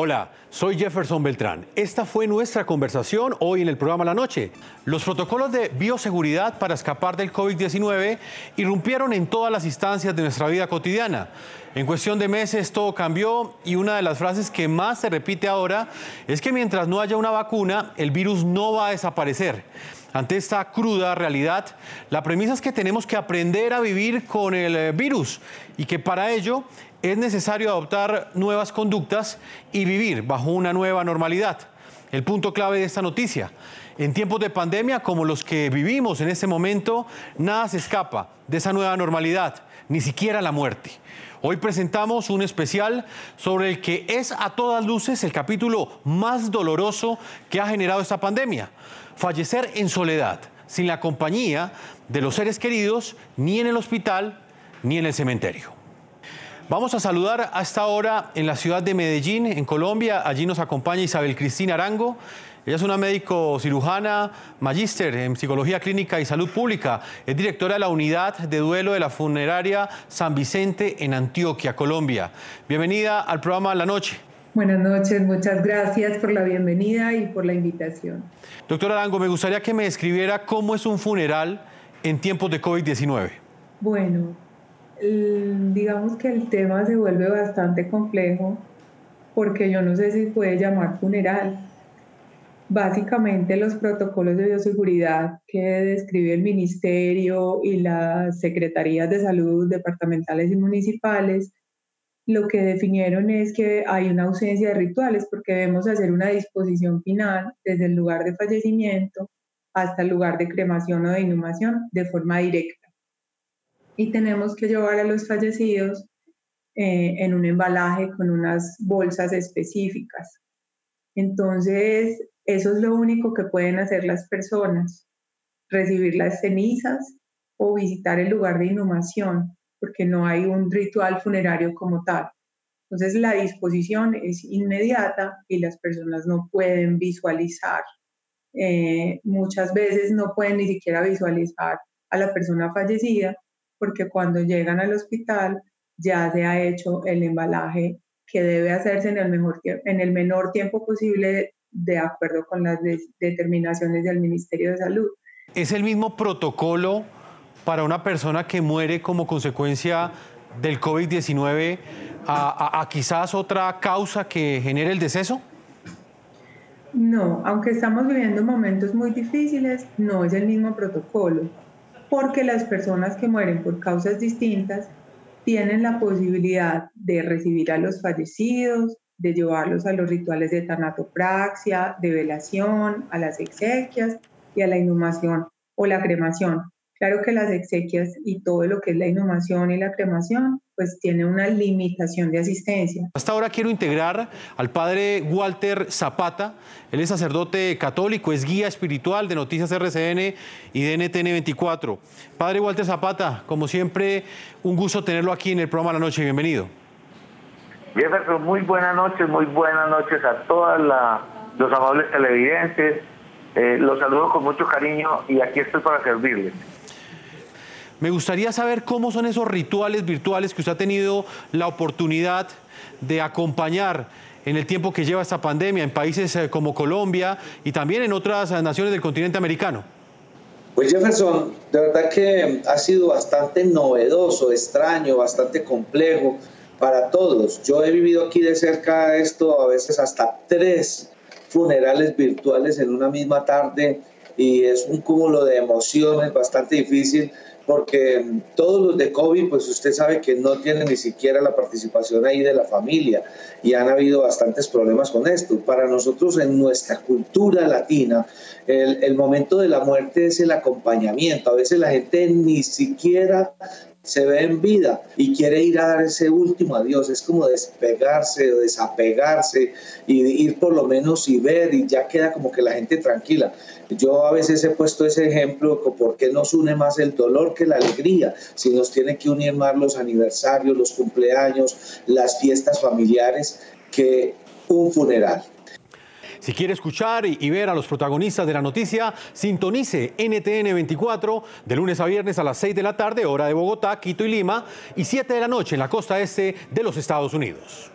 Hola, soy Jefferson Beltrán. Esta fue nuestra conversación hoy en el programa La Noche. Los protocolos de bioseguridad para escapar del COVID-19 irrumpieron en todas las instancias de nuestra vida cotidiana. En cuestión de meses todo cambió y una de las frases que más se repite ahora es que mientras no haya una vacuna, el virus no va a desaparecer. Ante esta cruda realidad, la premisa es que tenemos que aprender a vivir con el eh, virus y que para ello es necesario adoptar nuevas conductas y vivir bajo una nueva normalidad. El punto clave de esta noticia. En tiempos de pandemia como los que vivimos en este momento, nada se escapa de esa nueva normalidad, ni siquiera la muerte. Hoy presentamos un especial sobre el que es a todas luces el capítulo más doloroso que ha generado esta pandemia. Fallecer en soledad, sin la compañía de los seres queridos, ni en el hospital, ni en el cementerio. Vamos a saludar a esta hora en la ciudad de Medellín, en Colombia. Allí nos acompaña Isabel Cristina Arango. Ella es una médico cirujana, magíster en psicología clínica y salud pública. Es directora de la unidad de duelo de la funeraria San Vicente en Antioquia, Colombia. Bienvenida al programa La Noche. Buenas noches, muchas gracias por la bienvenida y por la invitación. Doctora Arango, me gustaría que me describiera cómo es un funeral en tiempos de COVID-19. Bueno, digamos que el tema se vuelve bastante complejo porque yo no sé si puede llamar funeral. Básicamente los protocolos de bioseguridad que describe el ministerio y las secretarías de salud departamentales y municipales, lo que definieron es que hay una ausencia de rituales porque debemos hacer una disposición final desde el lugar de fallecimiento hasta el lugar de cremación o de inhumación de forma directa y tenemos que llevar a los fallecidos eh, en un embalaje con unas bolsas específicas. Entonces, eso es lo único que pueden hacer las personas, recibir las cenizas o visitar el lugar de inhumación, porque no hay un ritual funerario como tal. Entonces, la disposición es inmediata y las personas no pueden visualizar. Eh, muchas veces no pueden ni siquiera visualizar a la persona fallecida porque cuando llegan al hospital ya se ha hecho el embalaje que debe hacerse en el, mejor, en el menor tiempo posible de acuerdo con las determinaciones del Ministerio de Salud. ¿Es el mismo protocolo para una persona que muere como consecuencia del COVID-19 a, a, quizás otra causa que genere el deceso? No, aunque estamos viviendo momentos muy difíciles, no es el mismo protocolo porque las personas que mueren por causas distintas tienen la posibilidad de recibir a los fallecidos, de llevarlos a los rituales de tanatopraxia, de velación, a las exequias y a la inhumación o la cremación. Claro que las exequias y todo lo que es la inhumación y la cremación, pues tiene una limitación de asistencia. Hasta ahora quiero integrar al padre Walter Zapata. Él es sacerdote católico, es guía espiritual de Noticias RCN y de NTN 24. Padre Walter Zapata, como siempre, un gusto tenerlo aquí en el programa La Noche. Bienvenido. Jefferson, muy buenas noches, muy buenas noches a todos los amables televidentes. Eh, los saludo con mucho cariño y aquí estoy para servirles. Me gustaría saber cómo son esos rituales virtuales que usted ha tenido la oportunidad de acompañar en el tiempo que lleva esta pandemia en países eh, como Colombia y también en otras eh, naciones del continente americano. Pues Jefferson, de verdad que ha sido bastante novedoso, extraño, bastante complejo para todos. Yo he vivido aquí de cerca esto, a veces hasta tres funerales virtuales en una misma tarde y es un cúmulo de emociones bastante difícil porque todos los de COVID, pues usted sabe que no tienen ni siquiera la participación ahí de la familia y han habido bastantes problemas con esto. Para nosotros en nuestra cultura latina, el, el momento de la muerte es el acompañamiento. A veces la gente ni siquiera se ve en vida y quiere ir a dar ese último adiós. Es como despegarse o desapegarse y ir por lo menos y ver y ya queda como que la gente tranquila. Yo a veces he puesto ese ejemplo, ¿por qué nos une más el dolor que la alegría? Si nos tiene que unir más los aniversarios, los cumpleaños, las fiestas familiares que un funeral. Si quiere escuchar y ver a los protagonistas de la noticia, sintonice NTN 24 de lunes a viernes a las 6 de la tarde, hora de Bogotá, Quito y Lima, y 7 de la noche en la costa este de los Estados Unidos.